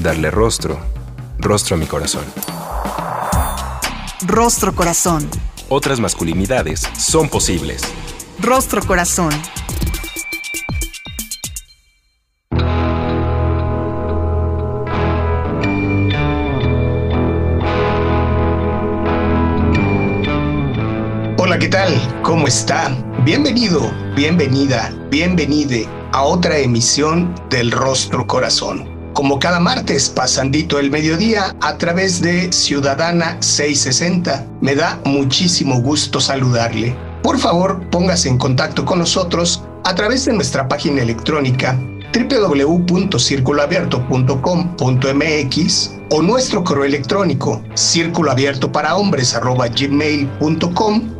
darle rostro, rostro a mi corazón. Rostro corazón. Otras masculinidades son posibles. Rostro corazón. Hola, ¿qué tal? ¿Cómo está? Bienvenido, bienvenida, bienvenide a otra emisión del Rostro Corazón como cada martes, pasandito el mediodía, a través de Ciudadana 660. Me da muchísimo gusto saludarle. Por favor, póngase en contacto con nosotros a través de nuestra página electrónica www.circuloabierto.com.mx o nuestro correo electrónico círculoabierto para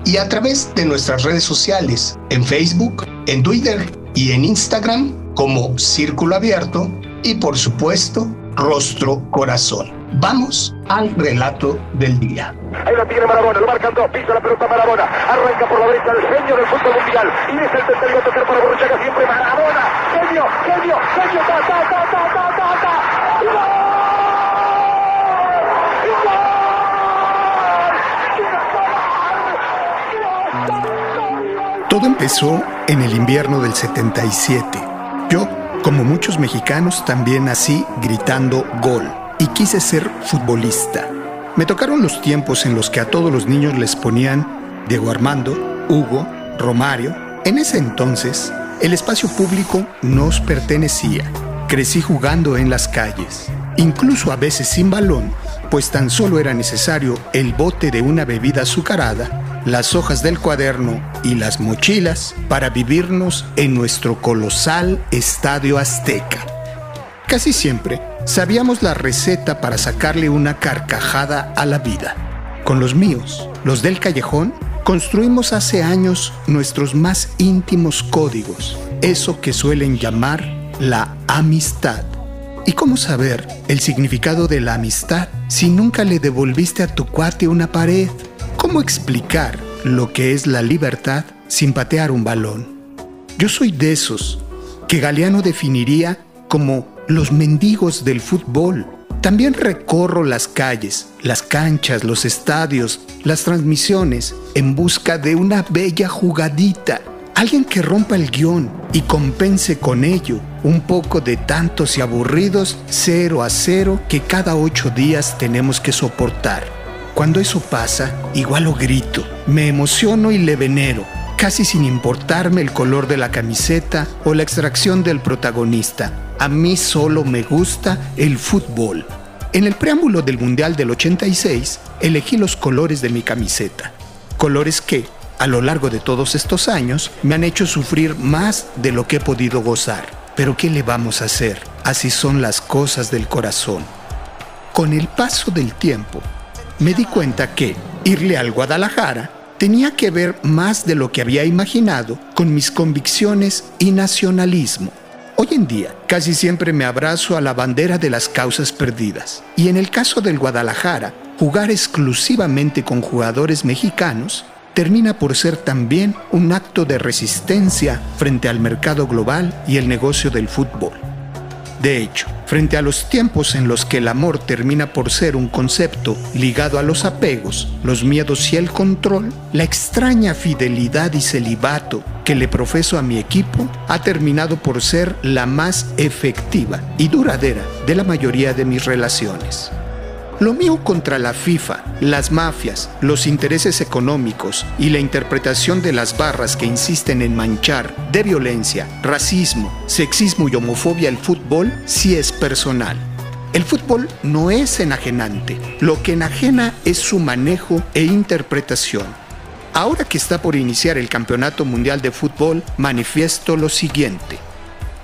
y a través de nuestras redes sociales en Facebook, en Twitter y en Instagram como Círculo Abierto y por supuesto Rostro Corazón. Vamos al relato del día. Ahí la tiene Marabona, lo marcan dos, pisa la pelota Marabona, arranca por la derecha el genio del fútbol mundial y es el tercero a tocar para Borruchaga siempre Marabona, genio, genio, genio, ta, ta, ta, ta, ta, ta, ta. Todo empezó en el invierno del 77. Yo como muchos mexicanos, también nací gritando gol y quise ser futbolista. Me tocaron los tiempos en los que a todos los niños les ponían Diego Armando, Hugo, Romario. En ese entonces, el espacio público nos pertenecía. Crecí jugando en las calles, incluso a veces sin balón, pues tan solo era necesario el bote de una bebida azucarada las hojas del cuaderno y las mochilas para vivirnos en nuestro colosal estadio azteca. Casi siempre sabíamos la receta para sacarle una carcajada a la vida. Con los míos, los del callejón, construimos hace años nuestros más íntimos códigos, eso que suelen llamar la amistad. ¿Y cómo saber el significado de la amistad si nunca le devolviste a tu cuate una pared? ¿Cómo explicar lo que es la libertad sin patear un balón? Yo soy de esos que Galeano definiría como los mendigos del fútbol. También recorro las calles, las canchas, los estadios, las transmisiones en busca de una bella jugadita. Alguien que rompa el guion y compense con ello un poco de tantos y aburridos cero a cero que cada ocho días tenemos que soportar. Cuando eso pasa, igual lo grito, me emociono y le venero, casi sin importarme el color de la camiseta o la extracción del protagonista. A mí solo me gusta el fútbol. En el preámbulo del Mundial del 86, elegí los colores de mi camiseta. Colores que, a lo largo de todos estos años, me han hecho sufrir más de lo que he podido gozar. Pero ¿qué le vamos a hacer? Así son las cosas del corazón. Con el paso del tiempo, me di cuenta que irle al Guadalajara tenía que ver más de lo que había imaginado con mis convicciones y nacionalismo. Hoy en día casi siempre me abrazo a la bandera de las causas perdidas. Y en el caso del Guadalajara, jugar exclusivamente con jugadores mexicanos termina por ser también un acto de resistencia frente al mercado global y el negocio del fútbol. De hecho, frente a los tiempos en los que el amor termina por ser un concepto ligado a los apegos, los miedos y el control, la extraña fidelidad y celibato que le profeso a mi equipo ha terminado por ser la más efectiva y duradera de la mayoría de mis relaciones. Lo mío contra la FIFA, las mafias, los intereses económicos y la interpretación de las barras que insisten en manchar de violencia, racismo, sexismo y homofobia el fútbol sí es personal. El fútbol no es enajenante, lo que enajena es su manejo e interpretación. Ahora que está por iniciar el Campeonato Mundial de Fútbol, manifiesto lo siguiente.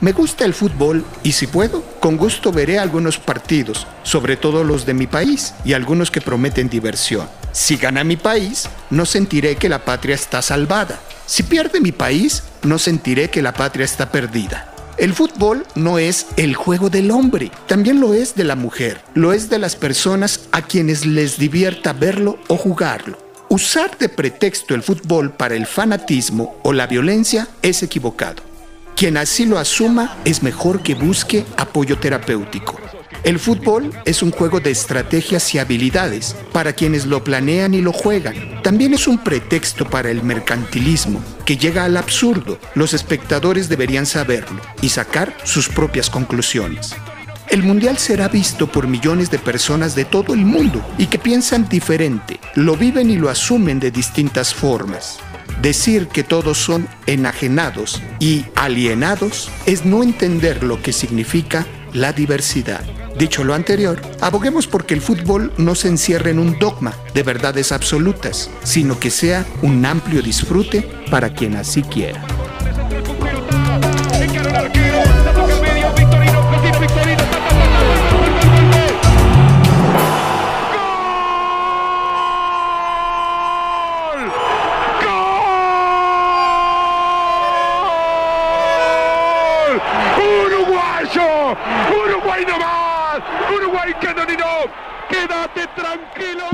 Me gusta el fútbol y si puedo, con gusto veré algunos partidos, sobre todo los de mi país y algunos que prometen diversión. Si gana mi país, no sentiré que la patria está salvada. Si pierde mi país, no sentiré que la patria está perdida. El fútbol no es el juego del hombre, también lo es de la mujer, lo es de las personas a quienes les divierta verlo o jugarlo. Usar de pretexto el fútbol para el fanatismo o la violencia es equivocado. Quien así lo asuma es mejor que busque apoyo terapéutico. El fútbol es un juego de estrategias y habilidades para quienes lo planean y lo juegan. También es un pretexto para el mercantilismo, que llega al absurdo. Los espectadores deberían saberlo y sacar sus propias conclusiones. El Mundial será visto por millones de personas de todo el mundo y que piensan diferente, lo viven y lo asumen de distintas formas. Decir que todos son enajenados y alienados es no entender lo que significa la diversidad. Dicho lo anterior, aboguemos porque el fútbol no se encierre en un dogma de verdades absolutas, sino que sea un amplio disfrute para quien así quiera.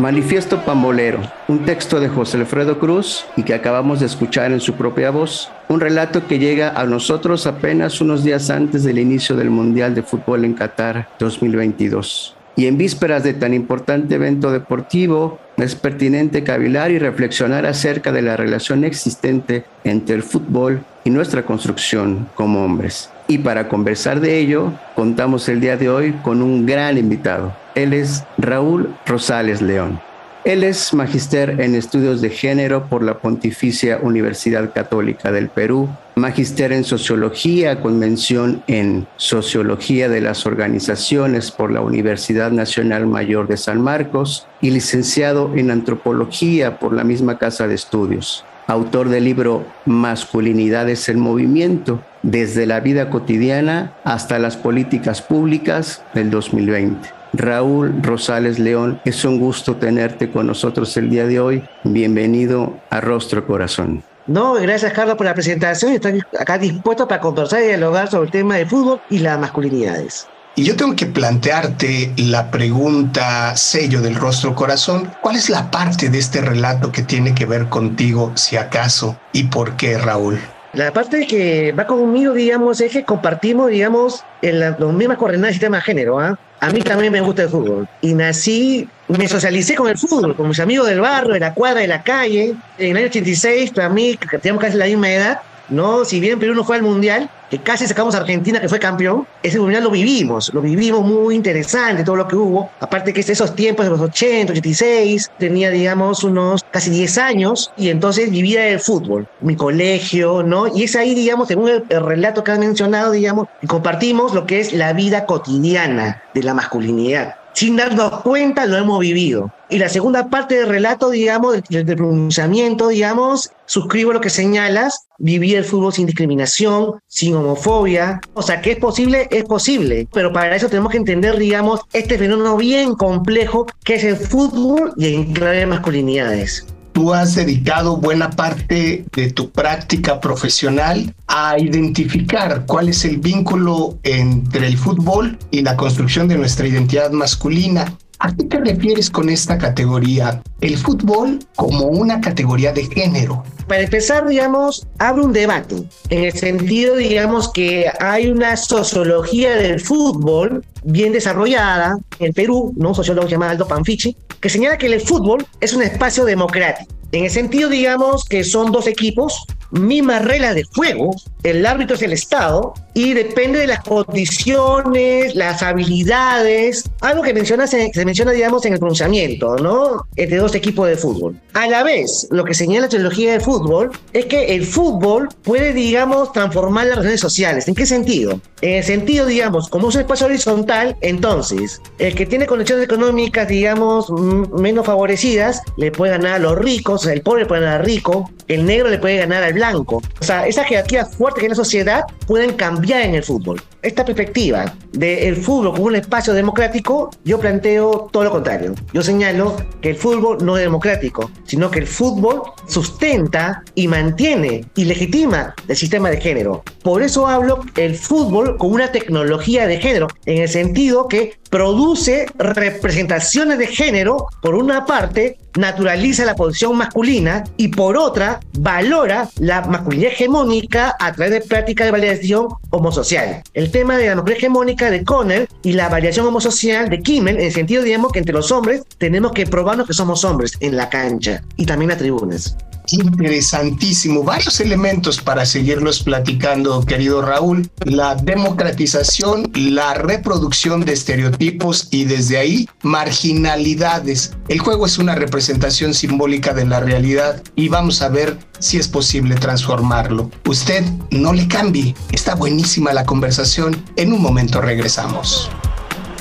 Manifiesto Pambolero, un texto de José Alfredo Cruz y que acabamos de escuchar en su propia voz, un relato que llega a nosotros apenas unos días antes del inicio del Mundial de Fútbol en Qatar 2022. Y en vísperas de tan importante evento deportivo, es pertinente cavilar y reflexionar acerca de la relación existente entre el fútbol y nuestra construcción como hombres. Y para conversar de ello, contamos el día de hoy con un gran invitado. Él es Raúl Rosales León. Él es magister en estudios de género por la Pontificia Universidad Católica del Perú, magister en sociología con mención en sociología de las organizaciones por la Universidad Nacional Mayor de San Marcos y licenciado en antropología por la misma Casa de Estudios. Autor del libro Masculinidades en Movimiento, desde la vida cotidiana hasta las políticas públicas del 2020. Raúl Rosales León, es un gusto tenerte con nosotros el día de hoy. Bienvenido a Rostro Corazón. No, gracias Carlos por la presentación. Estoy acá dispuesto para conversar y dialogar sobre el tema de fútbol y las masculinidades. Y yo tengo que plantearte la pregunta sello del rostro corazón. ¿Cuál es la parte de este relato que tiene que ver contigo, si acaso, y por qué, Raúl? La parte que va conmigo, digamos, es que compartimos, digamos, en las mismas coordenadas del sistema de género. ¿ah? A mí también me gusta el fútbol. Y nací, me socialicé con el fútbol, con mis amigos del barrio, de la cuadra, de la calle. En el año 86, para mí, que teníamos casi la misma edad, ¿no? Si bien Perú no fue al Mundial, que casi sacamos a Argentina, que fue campeón, ese Mundial lo vivimos, lo vivimos muy interesante, todo lo que hubo. Aparte que esos tiempos de los 80, 86, tenía, digamos, unos casi 10 años, y entonces vivía el fútbol, mi colegio, ¿no? Y es ahí, digamos, según el, el relato que has mencionado, digamos, compartimos lo que es la vida cotidiana de la masculinidad sin darnos cuenta lo hemos vivido. Y la segunda parte del relato, digamos, del, del, pronunciamiento, digamos, suscribo lo que señalas, vivir el fútbol sin discriminación, sin homofobia. O sea, que es posible, es posible. Pero para eso tenemos que entender, digamos, este fenómeno bien complejo que es el fútbol y en clave de masculinidades tú has dedicado buena parte de tu práctica profesional a identificar cuál es el vínculo entre el fútbol y la construcción de nuestra identidad masculina. ¿A qué te refieres con esta categoría? El fútbol como una categoría de género. Para empezar, digamos, abre un debate, en el sentido, digamos, que hay una sociología del fútbol bien desarrollada en Perú, ¿no? un sociólogo llamado Aldo Panfichi, que señala que el fútbol es un espacio democrático. En el sentido, digamos, que son dos equipos, mismas reglas de juego, el árbitro es el Estado y depende de las condiciones, las habilidades, algo que menciona, se, menciona, digamos, en el pronunciamiento, ¿no? Entre dos equipos de fútbol. A la vez, lo que señala la teología del fútbol es que el fútbol puede, digamos, transformar las relaciones sociales. ¿En qué sentido? En el sentido, digamos, como es un espacio horizontal, entonces, el que tiene condiciones económicas, digamos, menos favorecidas, le puede ganar a los ricos, el pobre puede ganar al rico, el negro le puede ganar al blanco. O sea, esas jerarquías fuertes que hay en la sociedad pueden cambiar en el fútbol. Esta perspectiva del fútbol como un espacio democrático, yo planteo todo lo contrario. Yo señalo que el fútbol no es democrático, sino que el fútbol sustenta y mantiene y legitima el sistema de género. Por eso hablo el fútbol como una tecnología de género, en el sentido que produce representaciones de género, por una parte, naturaliza la posición masculina y por otra, valora la masculinidad hegemónica a través de prácticas de validación homosocial. El tema de la masculinidad hegemónica de Conner y la variación homosocial de Kimmel, en el sentido, digamos, que entre los hombres tenemos que probarnos que somos hombres en la cancha y también las tribunas. Interesantísimo, varios elementos para seguirlos platicando, querido Raúl. La democratización, la reproducción de estereotipos y desde ahí marginalidades. El juego es una representación simbólica de la realidad y vamos a ver si es posible transformarlo. Usted no le cambie, está buenísima la conversación. En un momento regresamos.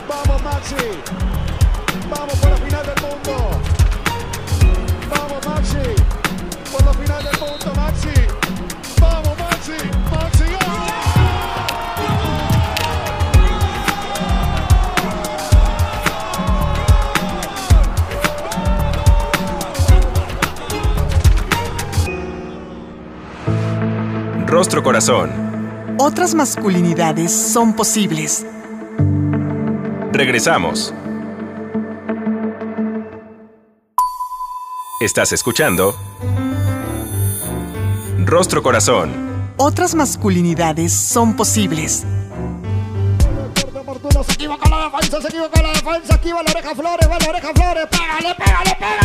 Vamos, Maxi. Rostro Corazón. Otras masculinidades son posibles. Regresamos. Estás escuchando Rostro Corazón. Otras masculinidades son posibles. Se equivoca la defensa, se equivoca la defensa. Aquí va la oreja Flores, va la oreja Flores. Pégale, pégale, pégale.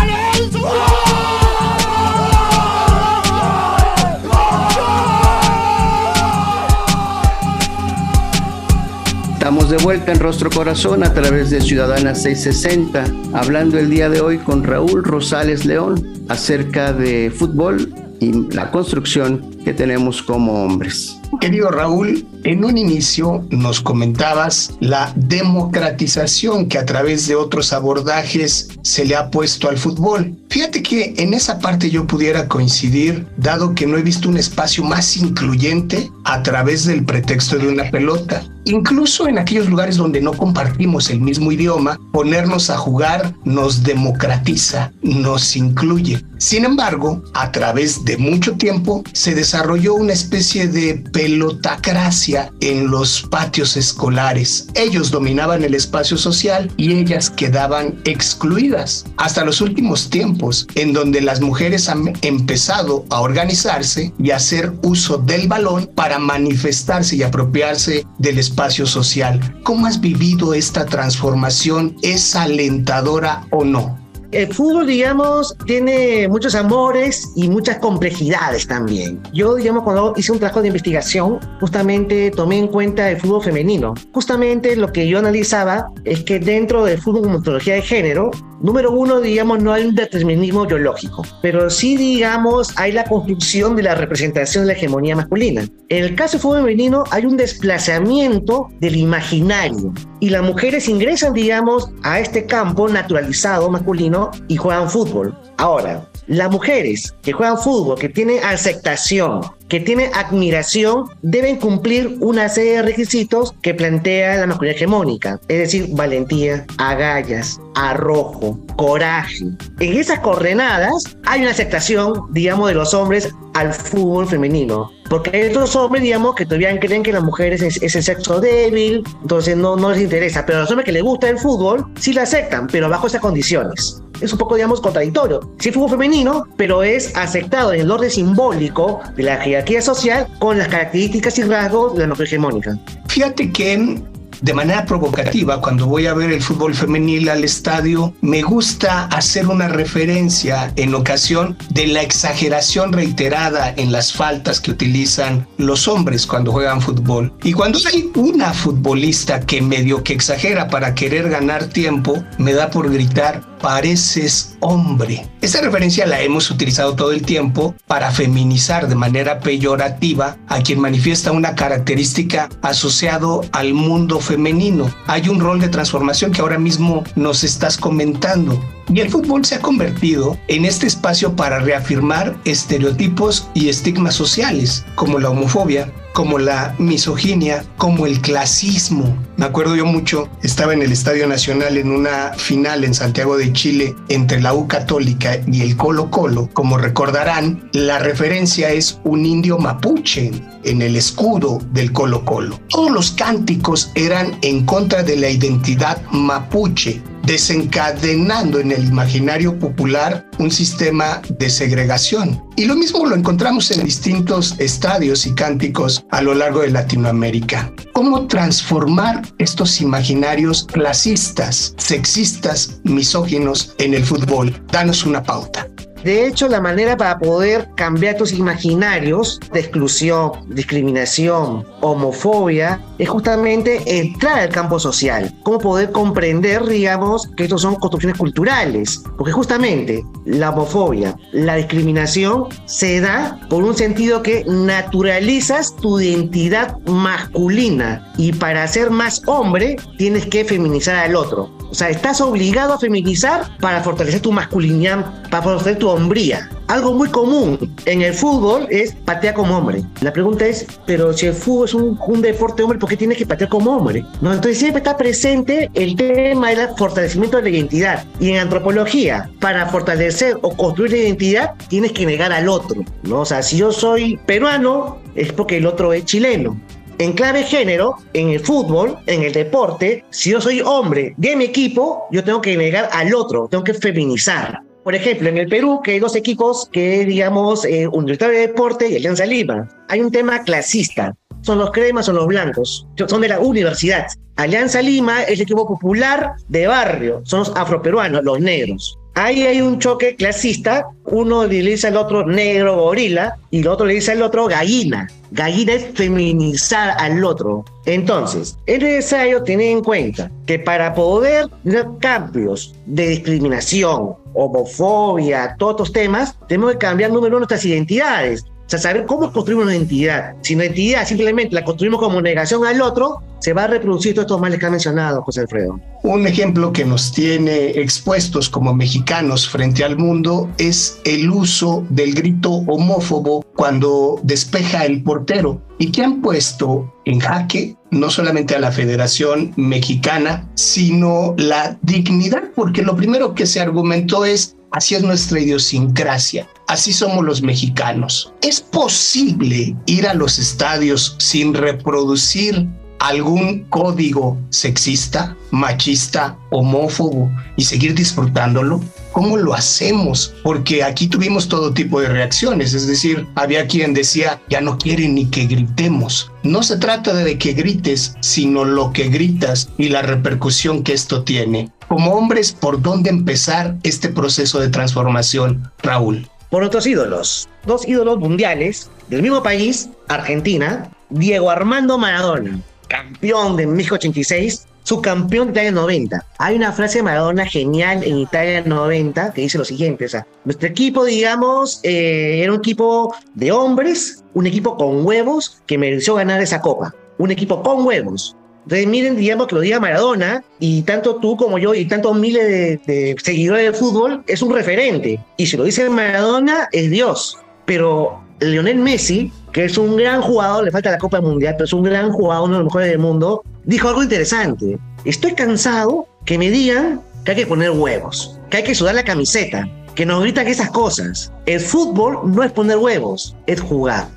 Estamos de vuelta en Rostro Corazón a través de Ciudadana 660, hablando el día de hoy con Raúl Rosales León acerca de fútbol y la construcción que tenemos como hombres. Querido Raúl, en un inicio nos comentabas la democratización que a través de otros abordajes se le ha puesto al fútbol. Fíjate que en esa parte yo pudiera coincidir, dado que no he visto un espacio más incluyente a través del pretexto de una pelota. Incluso en aquellos lugares donde no compartimos el mismo idioma, ponernos a jugar nos democratiza, nos incluye. Sin embargo, a través de mucho tiempo se desarrolló una especie de pelotacracia en los patios escolares. Ellos dominaban el espacio social y ellas quedaban excluidas. Hasta los últimos tiempos, en donde las mujeres han empezado a organizarse y hacer uso del balón para manifestarse y apropiarse del espacio social. ¿Cómo has vivido esta transformación? ¿Es alentadora o no? El fútbol, digamos, tiene muchos amores y muchas complejidades también. Yo, digamos, cuando hice un trabajo de investigación, justamente tomé en cuenta el fútbol femenino. Justamente lo que yo analizaba es que dentro del fútbol como metodología de género, número uno, digamos, no hay un determinismo biológico, pero sí, digamos, hay la construcción de la representación de la hegemonía masculina. En el caso del fútbol femenino hay un desplazamiento del imaginario y las mujeres ingresan, digamos, a este campo naturalizado masculino y juegan fútbol. Ahora, las mujeres que juegan fútbol, que tienen aceptación, que tienen admiración, deben cumplir una serie de requisitos que plantea la masculinidad hegemónica, es decir, valentía, agallas, arrojo, coraje. En esas coordenadas hay una aceptación, digamos, de los hombres al fútbol femenino. Porque hay otros hombres, digamos, que todavía creen que las mujeres es, el sexo débil, entonces no, no les interesa. Pero a los hombres que les gusta el fútbol, sí lo aceptan, pero bajo esas condiciones. Es un poco, digamos, contradictorio. Sí, fútbol femenino, pero es aceptado en el orden simbólico de la jerarquía social con las características y rasgos de la mujer hegemónica. Fíjate que de manera provocativa, cuando voy a ver el fútbol femenil al estadio, me gusta hacer una referencia en ocasión de la exageración reiterada en las faltas que utilizan los hombres cuando juegan fútbol. Y cuando hay una futbolista que medio que exagera para querer ganar tiempo, me da por gritar, pareces hombre. Esta referencia la hemos utilizado todo el tiempo para feminizar de manera peyorativa a quien manifiesta una característica asociado al mundo femenino. Hay un rol de transformación que ahora mismo nos estás comentando. Y el fútbol se ha convertido en este espacio para reafirmar estereotipos y estigmas sociales, como la homofobia, como la misoginia, como el clasismo. Me acuerdo yo mucho, estaba en el Estadio Nacional en una final en Santiago de Chile entre la U Católica y el Colo Colo. Como recordarán, la referencia es un indio mapuche en el escudo del Colo Colo. Todos los cánticos eran en contra de la identidad mapuche desencadenando en el imaginario popular un sistema de segregación. Y lo mismo lo encontramos en distintos estadios y cánticos a lo largo de Latinoamérica. ¿Cómo transformar estos imaginarios clasistas, sexistas, misóginos en el fútbol? Danos una pauta. De hecho, la manera para poder cambiar tus imaginarios de exclusión, discriminación, homofobia, es justamente entrar al campo social. Cómo poder comprender, digamos, que estos son construcciones culturales. Porque justamente la homofobia, la discriminación, se da por un sentido que naturalizas tu identidad masculina. Y para ser más hombre, tienes que feminizar al otro. O sea, estás obligado a feminizar para fortalecer tu masculinidad, para fortalecer tu hombría. Algo muy común en el fútbol es patear como hombre. La pregunta es, pero si el fútbol es un, deporte hombre, ¿por qué tienes que patear como hombre? ¿No? Entonces siempre está presente el tema del fortalecimiento de la identidad. Y en antropología, para fortalecer o construir la identidad, tienes que negar al otro. ¿no? O sea, si yo soy peruano, es porque el otro es chileno. En clave género, en el fútbol, en el deporte, si yo soy hombre de mi equipo, yo tengo que negar al otro, tengo que feminizar. Por ejemplo, en el Perú, que hay dos equipos que, digamos, eh, Universitario de Deporte y Alianza Lima, hay un tema clasista. Son los cremas, son los blancos, son de la universidad. Alianza Lima es el equipo popular de barrio, son los afroperuanos, los negros. Ahí hay un choque clasista, uno le dice al otro negro gorila y el otro le dice al otro gallina. Gallina es feminizar al otro. Entonces, es necesario tener en cuenta que para poder tener cambios de discriminación, homofobia, todos estos temas, tenemos que cambiar número uno nuestras identidades. Sea, saber cómo construimos una identidad. Si una identidad simplemente la construimos como negación al otro, se va a reproducir todos estos males que ha mencionado José Alfredo. Un ejemplo que nos tiene expuestos como mexicanos frente al mundo es el uso del grito homófobo cuando despeja el portero y que han puesto en jaque no solamente a la Federación Mexicana, sino la dignidad, porque lo primero que se argumentó es Así es nuestra idiosincrasia. Así somos los mexicanos. ¿Es posible ir a los estadios sin reproducir algún código sexista, machista, homófobo y seguir disfrutándolo? ¿Cómo lo hacemos? Porque aquí tuvimos todo tipo de reacciones, es decir, había quien decía, ya no quieren ni que gritemos. No se trata de que grites, sino lo que gritas y la repercusión que esto tiene. Como hombres, ¿por dónde empezar este proceso de transformación, Raúl? Por otros ídolos, dos ídolos mundiales del mismo país, Argentina, Diego Armando Maradona, campeón de México 86, subcampeón de Italia 90. Hay una frase de Maradona genial en Italia 90 que dice lo siguiente, o sea, nuestro equipo, digamos, eh, era un equipo de hombres, un equipo con huevos que mereció ganar esa copa. Un equipo con huevos. Miren, digamos que lo diga Maradona, y tanto tú como yo, y tantos miles de, de seguidores del fútbol, es un referente. Y si lo dice Maradona, es Dios. Pero Lionel Messi, que es un gran jugador, le falta la Copa Mundial, pero es un gran jugador, uno de los mejores del mundo, dijo algo interesante. Estoy cansado que me digan que hay que poner huevos, que hay que sudar la camiseta, que nos gritan esas cosas. El fútbol no es poner huevos, es jugar.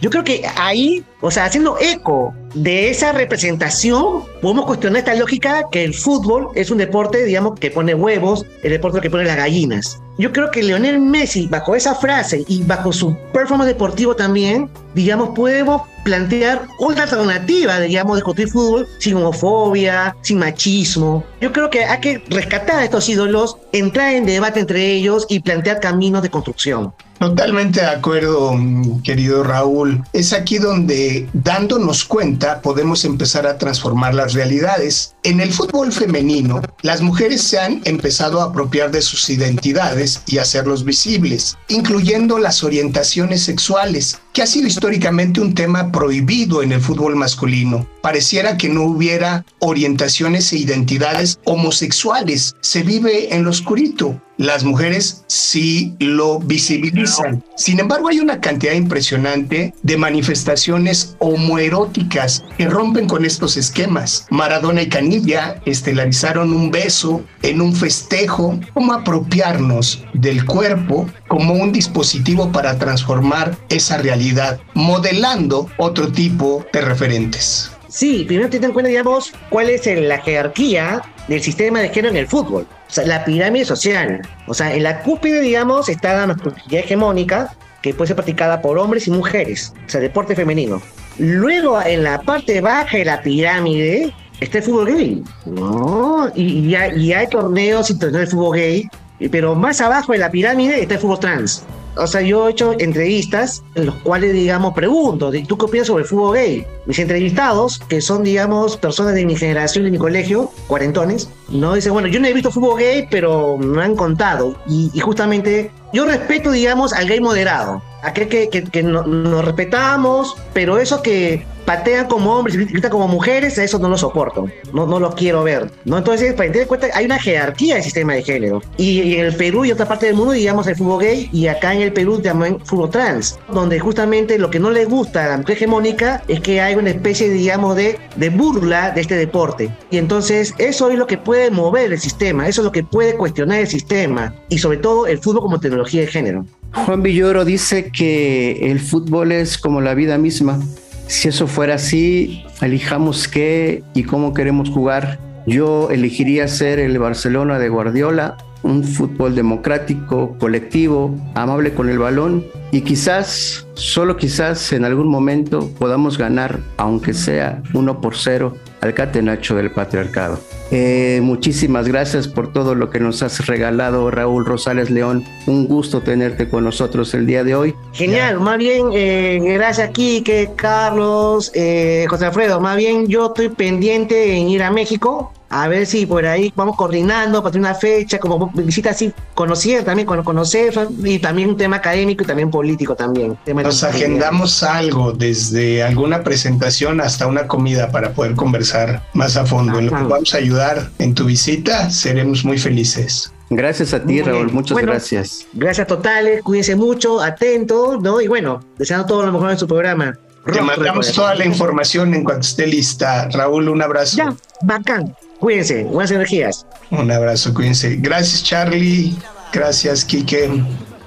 Yo creo que ahí, o sea, haciendo eco de esa representación, podemos cuestionar esta lógica que el fútbol es un deporte, digamos, que pone huevos, el deporte que pone las gallinas. Yo creo que Lionel Messi, bajo esa frase y bajo su performance deportivo también, digamos, podemos plantear otra alternativa, digamos, de construir fútbol sin homofobia, sin machismo. Yo creo que hay que rescatar a estos ídolos, entrar en debate entre ellos y plantear caminos de construcción. Totalmente de acuerdo, querido Raúl. Es aquí donde dándonos cuenta podemos empezar a transformar las realidades. En el fútbol femenino, las mujeres se han empezado a apropiar de sus identidades y hacerlos visibles, incluyendo las orientaciones sexuales, que ha sido históricamente un tema prohibido en el fútbol masculino. Pareciera que no hubiera orientaciones e identidades homosexuales. Se vive en lo oscurito las mujeres sí lo visibilizan. Sin embargo, hay una cantidad impresionante de manifestaciones homoeróticas que rompen con estos esquemas. Maradona y Canilla estelarizaron un beso en un festejo. ¿Cómo apropiarnos del cuerpo como un dispositivo para transformar esa realidad, modelando otro tipo de referentes? Sí, primero ten en cuenta, digamos, cuál es la jerarquía del sistema de género en el fútbol. O sea, la pirámide social. O sea, en la cúpide, digamos, está la masculinidad hegemónica, que puede ser practicada por hombres y mujeres. O sea, deporte femenino. Luego, en la parte baja de la pirámide, está el fútbol gay. ¿no? Y, y, hay, torneos internacionales de fútbol gay. Pero más abajo de la pirámide está el fútbol trans o sea, yo he hecho entrevistas en los cuales, digamos, pregunto, ¿tú qué opinas sobre el fútbol gay? Mis entrevistados, que son, digamos, personas de mi generación, de mi colegio, cuarentones, no dicen, bueno, yo no he visto fútbol gay, pero me han contado. Y, justamente yo respeto, digamos, al gay moderado, aquel que, que, nos respetamos, pero eso que patean como hombres y gritan como mujeres, eso no lo soporto, no, no lo quiero ver. ¿no? Entonces, para tener cuenta, hay una jerarquía del sistema de género. Y, en el Perú y otra parte del mundo, digamos, el fútbol gay, y acá en el Perú también fútbol trans, donde justamente lo que no le gusta a la mujer hegemónica es que hay una especie, digamos, de, de burla de este deporte. Y entonces, eso es lo que puede mover el sistema, eso es lo que puede cuestionar el sistema, y sobre todo el fútbol como tecnología de género. Juan Villoro dice que el fútbol es como la vida misma si eso fuera así, elijamos qué y cómo queremos jugar. Yo elegiría ser el Barcelona de Guardiola, un fútbol democrático, colectivo, amable con el balón y quizás, solo quizás en algún momento podamos ganar, aunque sea uno por cero, al catenacho del patriarcado. Eh, muchísimas gracias por todo lo que nos has regalado, Raúl Rosales León. Un gusto tenerte con nosotros el día de hoy. Genial, más bien, eh, gracias aquí, que Carlos, eh, José Alfredo, más bien yo estoy pendiente en ir a México a ver si por ahí vamos coordinando para tener una fecha, como visita así, conocer también, conocer, y también un tema académico y también político también. Nos agendamos algo, desde alguna presentación hasta una comida para poder conversar más a fondo. En lo que vamos a ayudar en tu visita, seremos muy felices. Gracias a ti, Raúl, muchas gracias. Gracias totales, cuídense mucho, atentos, ¿no? Y bueno, deseando todo lo mejor en su programa. Te mandamos toda la información en cuanto esté lista. Raúl, un abrazo. Ya, bacán. Cuídense, buenas energías. Un abrazo, cuídense. Gracias, Charlie. Gracias, Kike.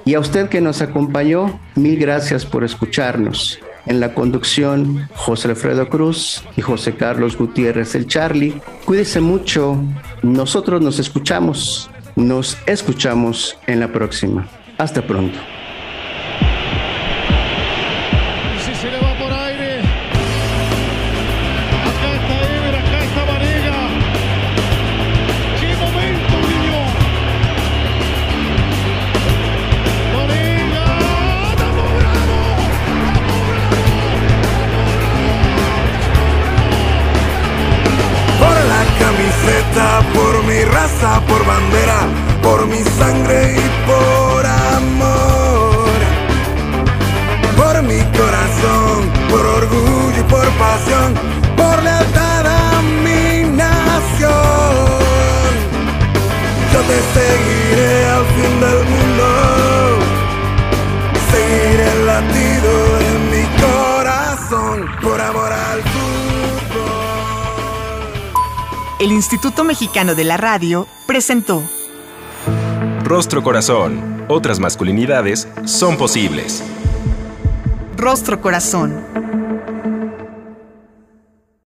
Y a usted que nos acompañó, mil gracias por escucharnos. En la conducción, José Alfredo Cruz y José Carlos Gutiérrez, el Charlie. Cuídese mucho. Nosotros nos escuchamos. Nos escuchamos en la próxima. Hasta pronto. Raza, por bandera, por mi sangre y por amor. Por mi corazón, por orgullo y por pasión, por lealtad a mi nación. Yo te seguiré al fin del mundo, el Instituto Mexicano de la Radio presentó Rostro Corazón. Otras masculinidades son posibles. Rostro Corazón